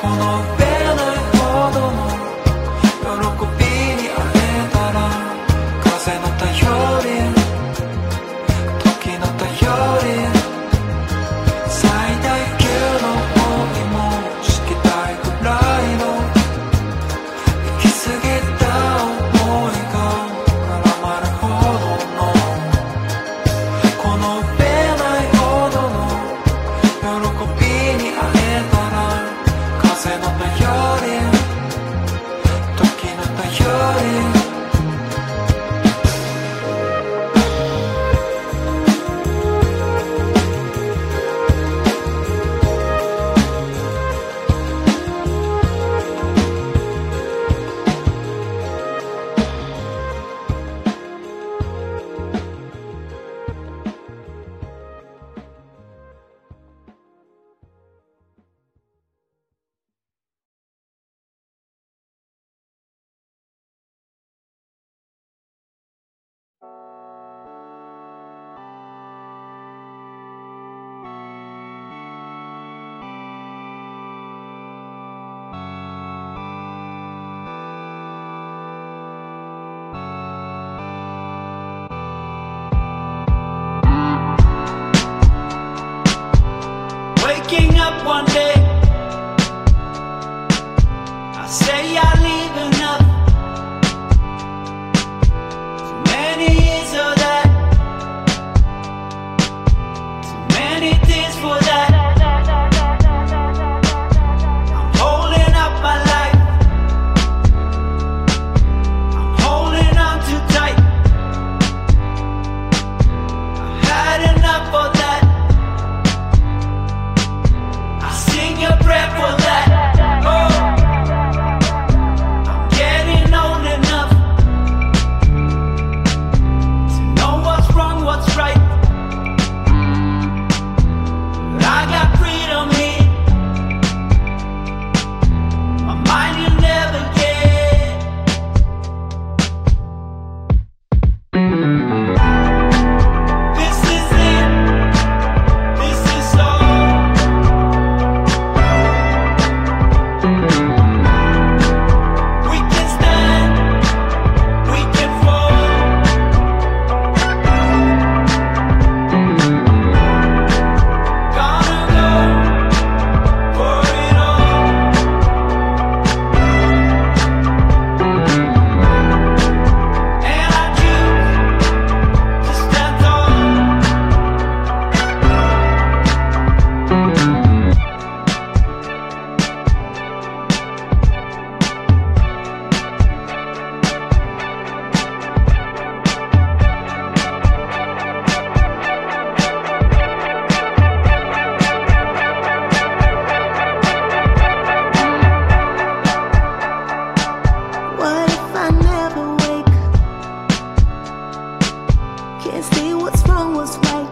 qu'on a sing this way.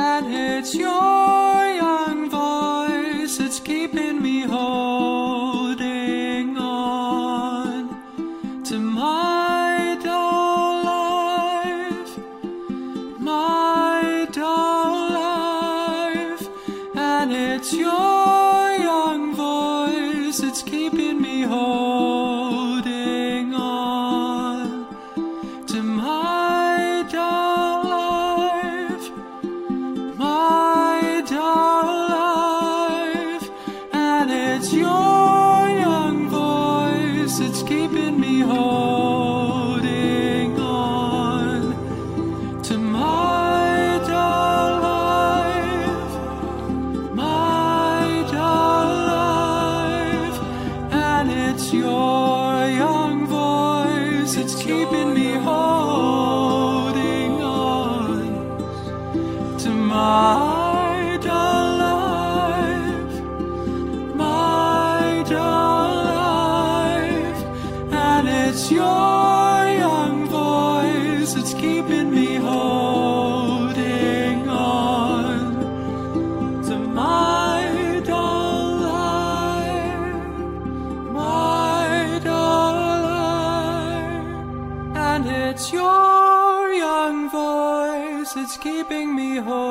That it's yours. It's your young voice, it's keeping me holding on to my dull life, my dull life. And it's your young voice, it's keeping me holding